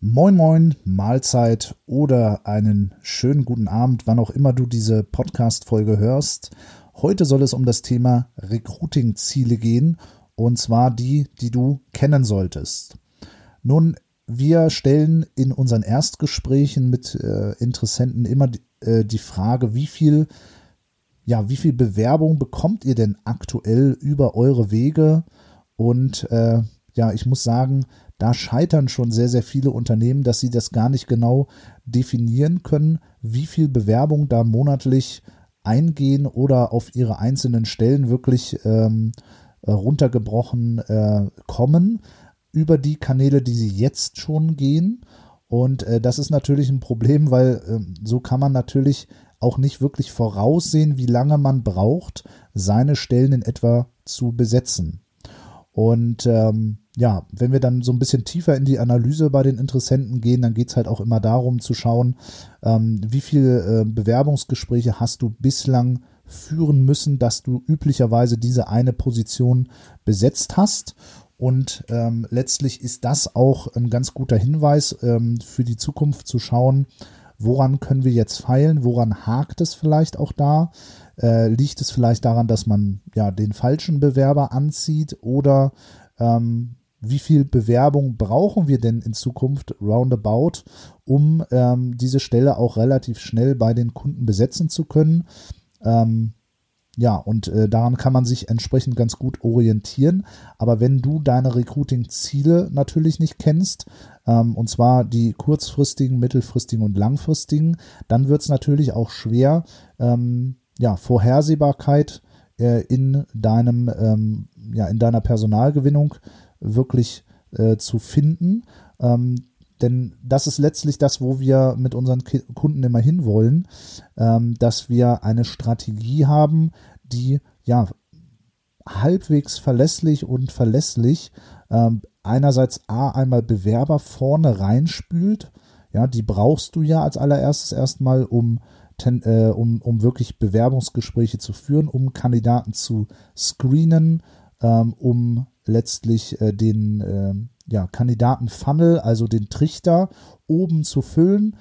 Moin Moin, Mahlzeit oder einen schönen guten Abend, wann auch immer du diese Podcast-Folge hörst. Heute soll es um das Thema Recruiting-Ziele gehen und zwar die, die du kennen solltest. Nun, wir stellen in unseren Erstgesprächen mit äh, Interessenten immer die, äh, die Frage, wie viel, ja, wie viel Bewerbung bekommt ihr denn aktuell über eure Wege? Und äh, ja, ich muss sagen, da scheitern schon sehr, sehr viele Unternehmen, dass sie das gar nicht genau definieren können, wie viel Bewerbung da monatlich eingehen oder auf ihre einzelnen Stellen wirklich ähm, äh, runtergebrochen äh, kommen über die Kanäle, die sie jetzt schon gehen. Und äh, das ist natürlich ein Problem, weil äh, so kann man natürlich auch nicht wirklich voraussehen, wie lange man braucht, seine Stellen in etwa zu besetzen. Und ähm, ja, wenn wir dann so ein bisschen tiefer in die Analyse bei den Interessenten gehen, dann geht es halt auch immer darum zu schauen, ähm, wie viele äh, Bewerbungsgespräche hast du bislang führen müssen, dass du üblicherweise diese eine Position besetzt hast. Und ähm, letztlich ist das auch ein ganz guter Hinweis ähm, für die Zukunft zu schauen, woran können wir jetzt feilen, woran hakt es vielleicht auch da. Äh, liegt es vielleicht daran, dass man ja den falschen Bewerber anzieht oder ähm, wie viel Bewerbung brauchen wir denn in Zukunft roundabout, um ähm, diese Stelle auch relativ schnell bei den Kunden besetzen zu können. Ähm, ja, und äh, daran kann man sich entsprechend ganz gut orientieren. Aber wenn du deine Recruiting-Ziele natürlich nicht kennst, ähm, und zwar die kurzfristigen, mittelfristigen und langfristigen, dann wird es natürlich auch schwer, ähm, ja, Vorhersehbarkeit äh, in deinem, ähm, ja, in deiner Personalgewinnung wirklich äh, zu finden. Ähm, denn das ist letztlich das, wo wir mit unseren Kunden immer hinwollen, ähm, dass wir eine Strategie haben, die ja halbwegs verlässlich und verlässlich ähm, einerseits A einmal Bewerber vorne reinspült. Ja, die brauchst du ja als allererstes erstmal, um, ten, äh, um, um wirklich Bewerbungsgespräche zu führen, um Kandidaten zu screenen, ähm, um letztlich äh, den äh, ja, Kandidaten-Funnel, also den Trichter oben zu füllen,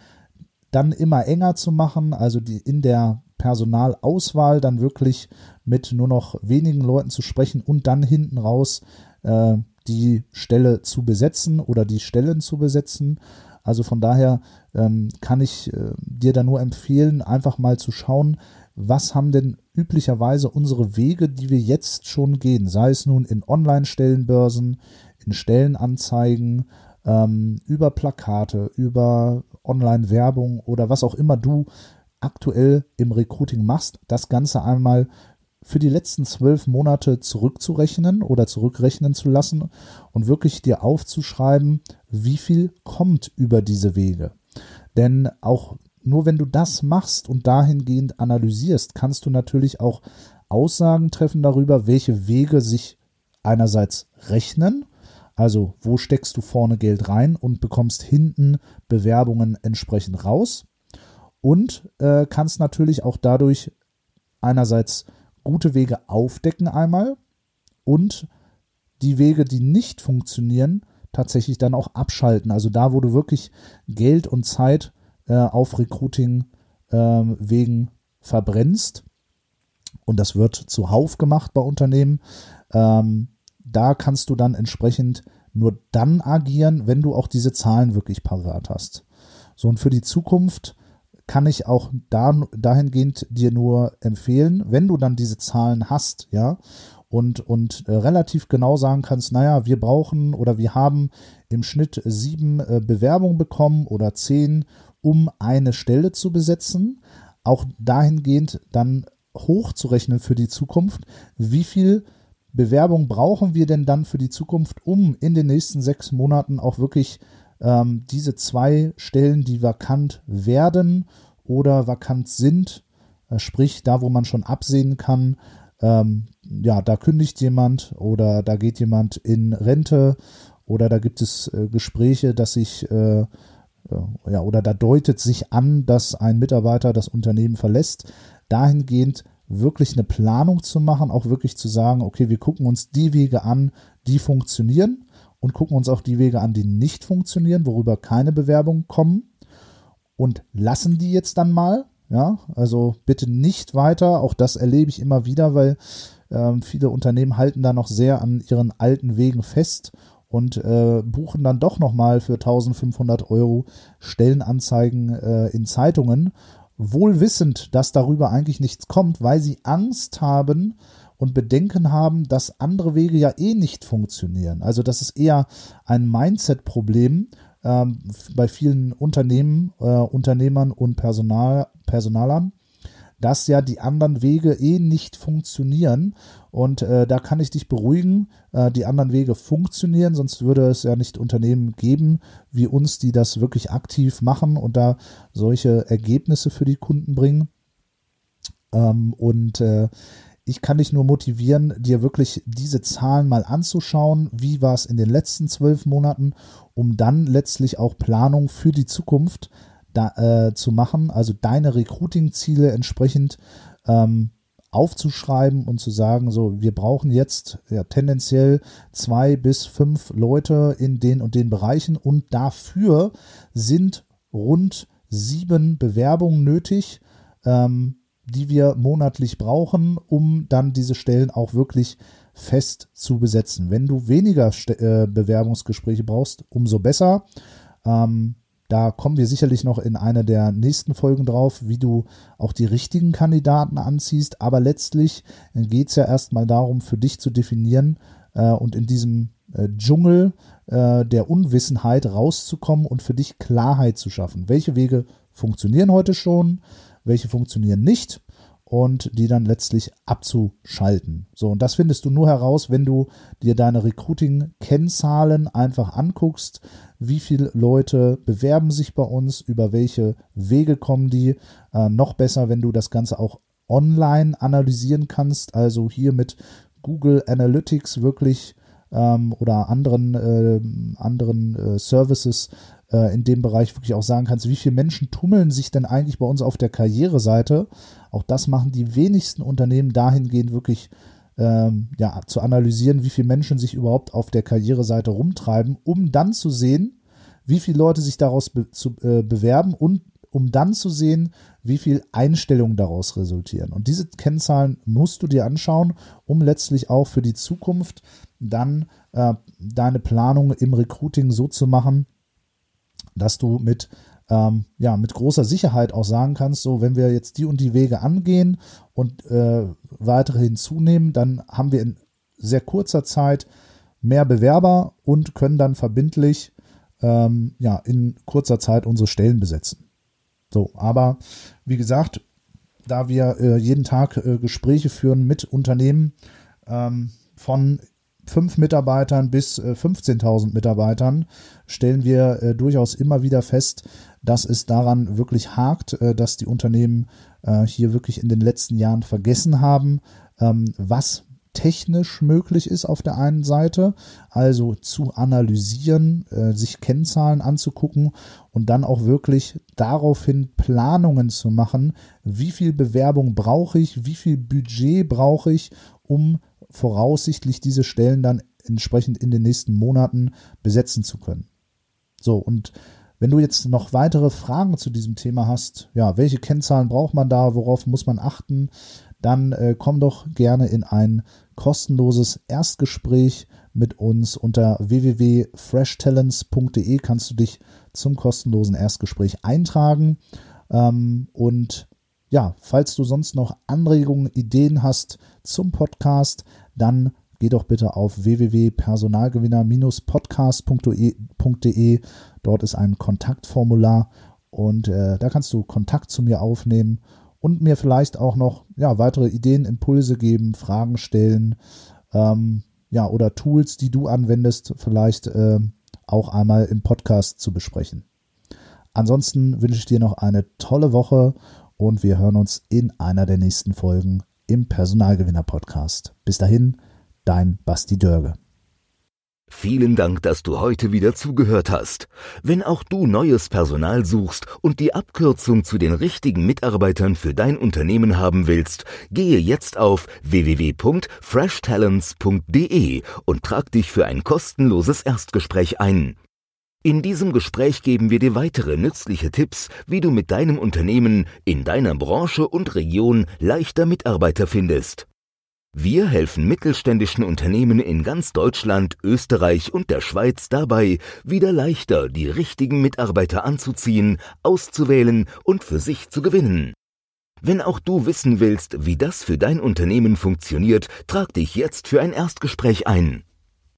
dann immer enger zu machen, also die in der Personalauswahl dann wirklich mit nur noch wenigen Leuten zu sprechen und dann hinten raus äh, die Stelle zu besetzen oder die Stellen zu besetzen. Also von daher ähm, kann ich äh, dir da nur empfehlen, einfach mal zu schauen, was haben denn üblicherweise unsere Wege, die wir jetzt schon gehen, sei es nun in Online-Stellenbörsen, in Stellenanzeigen, ähm, über Plakate, über Online-Werbung oder was auch immer du aktuell im Recruiting machst, das Ganze einmal für die letzten zwölf Monate zurückzurechnen oder zurückrechnen zu lassen und wirklich dir aufzuschreiben, wie viel kommt über diese Wege. Denn auch nur wenn du das machst und dahingehend analysierst, kannst du natürlich auch Aussagen treffen darüber, welche Wege sich einerseits rechnen, also wo steckst du vorne Geld rein und bekommst hinten Bewerbungen entsprechend raus und äh, kannst natürlich auch dadurch einerseits gute Wege aufdecken einmal und die Wege, die nicht funktionieren, tatsächlich dann auch abschalten. Also da, wo du wirklich Geld und Zeit äh, auf Recruiting äh, wegen verbrennst. Und das wird zuhauf gemacht bei Unternehmen. Ähm, da kannst du dann entsprechend nur dann agieren, wenn du auch diese Zahlen wirklich parat hast. So, und für die Zukunft kann ich auch da, dahingehend dir nur empfehlen, wenn du dann diese Zahlen hast, ja, und, und äh, relativ genau sagen kannst, naja, wir brauchen oder wir haben im Schnitt sieben äh, Bewerbungen bekommen oder zehn um eine Stelle zu besetzen. Auch dahingehend dann hochzurechnen für die Zukunft, wie viel Bewerbung brauchen wir denn dann für die Zukunft, um in den nächsten sechs Monaten auch wirklich ähm, diese zwei Stellen, die vakant werden, oder vakant sind, äh, sprich da, wo man schon absehen kann, ähm, ja, da kündigt jemand oder da geht jemand in Rente oder da gibt es äh, Gespräche, dass sich äh, ja, oder da deutet sich an, dass ein Mitarbeiter das Unternehmen verlässt. Dahingehend wirklich eine Planung zu machen, auch wirklich zu sagen, okay, wir gucken uns die Wege an, die funktionieren und gucken uns auch die Wege an, die nicht funktionieren, worüber keine Bewerbungen kommen und lassen die jetzt dann mal. Ja, also bitte nicht weiter. Auch das erlebe ich immer wieder, weil ähm, viele Unternehmen halten da noch sehr an ihren alten Wegen fest und äh, buchen dann doch nochmal für 1500 Euro Stellenanzeigen äh, in Zeitungen, wohl wissend, dass darüber eigentlich nichts kommt, weil sie Angst haben und Bedenken haben, dass andere Wege ja eh nicht funktionieren. Also das ist eher ein Mindset-Problem ähm, bei vielen Unternehmen, äh, Unternehmern und Personal, Personalern, dass ja die anderen Wege eh nicht funktionieren. Und äh, da kann ich dich beruhigen, äh, die anderen Wege funktionieren, sonst würde es ja nicht Unternehmen geben wie uns, die das wirklich aktiv machen und da solche Ergebnisse für die Kunden bringen. Ähm, und äh, ich kann dich nur motivieren, dir wirklich diese Zahlen mal anzuschauen. Wie war es in den letzten zwölf Monaten, um dann letztlich auch Planung für die Zukunft da, äh, zu machen, also deine Recruiting-Ziele entsprechend ähm, aufzuschreiben und zu sagen, so, wir brauchen jetzt ja, tendenziell zwei bis fünf Leute in den und den Bereichen und dafür sind rund sieben Bewerbungen nötig. Ähm, die wir monatlich brauchen, um dann diese Stellen auch wirklich fest zu besetzen. Wenn du weniger äh, Bewerbungsgespräche brauchst, umso besser. Ähm, da kommen wir sicherlich noch in einer der nächsten Folgen drauf, wie du auch die richtigen Kandidaten anziehst. Aber letztlich geht es ja erstmal darum, für dich zu definieren äh, und in diesem äh, Dschungel äh, der Unwissenheit rauszukommen und für dich Klarheit zu schaffen. Welche Wege funktionieren heute schon? Welche funktionieren nicht und die dann letztlich abzuschalten. So, und das findest du nur heraus, wenn du dir deine Recruiting-Kennzahlen einfach anguckst, wie viele Leute bewerben sich bei uns, über welche Wege kommen die. Äh, noch besser, wenn du das Ganze auch online analysieren kannst, also hier mit Google Analytics wirklich ähm, oder anderen, äh, anderen äh, Services äh, in dem Bereich wirklich auch sagen kannst, wie viele Menschen tummeln sich denn eigentlich bei uns auf der Karriereseite. Auch das machen die wenigsten Unternehmen dahingehend wirklich ähm, ja, zu analysieren, wie viele Menschen sich überhaupt auf der Karriereseite rumtreiben, um dann zu sehen, wie viele Leute sich daraus be zu, äh, bewerben und um dann zu sehen, wie viel Einstellungen daraus resultieren. Und diese Kennzahlen musst du dir anschauen, um letztlich auch für die Zukunft dann äh, deine Planung im Recruiting so zu machen, dass du mit ähm, ja, mit großer Sicherheit auch sagen kannst, so, wenn wir jetzt die und die Wege angehen und äh, weitere hinzunehmen, dann haben wir in sehr kurzer Zeit mehr Bewerber und können dann verbindlich ähm, ja, in kurzer Zeit unsere Stellen besetzen. So, aber wie gesagt, da wir äh, jeden Tag äh, Gespräche führen mit Unternehmen ähm, von fünf Mitarbeitern bis äh, 15.000 Mitarbeitern stellen wir äh, durchaus immer wieder fest, dass es daran wirklich hakt, äh, dass die Unternehmen äh, hier wirklich in den letzten Jahren vergessen haben, ähm, was technisch möglich ist auf der einen Seite, also zu analysieren, äh, sich Kennzahlen anzugucken und dann auch wirklich daraufhin Planungen zu machen, wie viel Bewerbung brauche ich, wie viel Budget brauche ich, um voraussichtlich diese Stellen dann entsprechend in den nächsten Monaten besetzen zu können. So, und wenn du jetzt noch weitere Fragen zu diesem Thema hast, ja, welche Kennzahlen braucht man da, worauf muss man achten, dann äh, komm doch gerne in ein kostenloses Erstgespräch mit uns unter www.freshtalents.de kannst du dich zum kostenlosen Erstgespräch eintragen. Ähm, und ja, falls du sonst noch Anregungen, Ideen hast zum Podcast, dann geh doch bitte auf www.personalgewinner-podcast.de. Dort ist ein Kontaktformular und äh, da kannst du Kontakt zu mir aufnehmen und mir vielleicht auch noch ja, weitere Ideen, Impulse geben, Fragen stellen, ähm, ja, oder Tools, die du anwendest, vielleicht äh, auch einmal im Podcast zu besprechen. Ansonsten wünsche ich dir noch eine tolle Woche und wir hören uns in einer der nächsten Folgen im Personalgewinner Podcast. Bis dahin, dein Basti Dörge. Vielen Dank, dass du heute wieder zugehört hast. Wenn auch du neues Personal suchst und die Abkürzung zu den richtigen Mitarbeitern für dein Unternehmen haben willst, gehe jetzt auf www.freshtalents.de und trag dich für ein kostenloses Erstgespräch ein. In diesem Gespräch geben wir dir weitere nützliche Tipps, wie du mit deinem Unternehmen in deiner Branche und Region leichter Mitarbeiter findest. Wir helfen mittelständischen Unternehmen in ganz Deutschland, Österreich und der Schweiz dabei, wieder leichter die richtigen Mitarbeiter anzuziehen, auszuwählen und für sich zu gewinnen. Wenn auch du wissen willst, wie das für dein Unternehmen funktioniert, trag dich jetzt für ein Erstgespräch ein.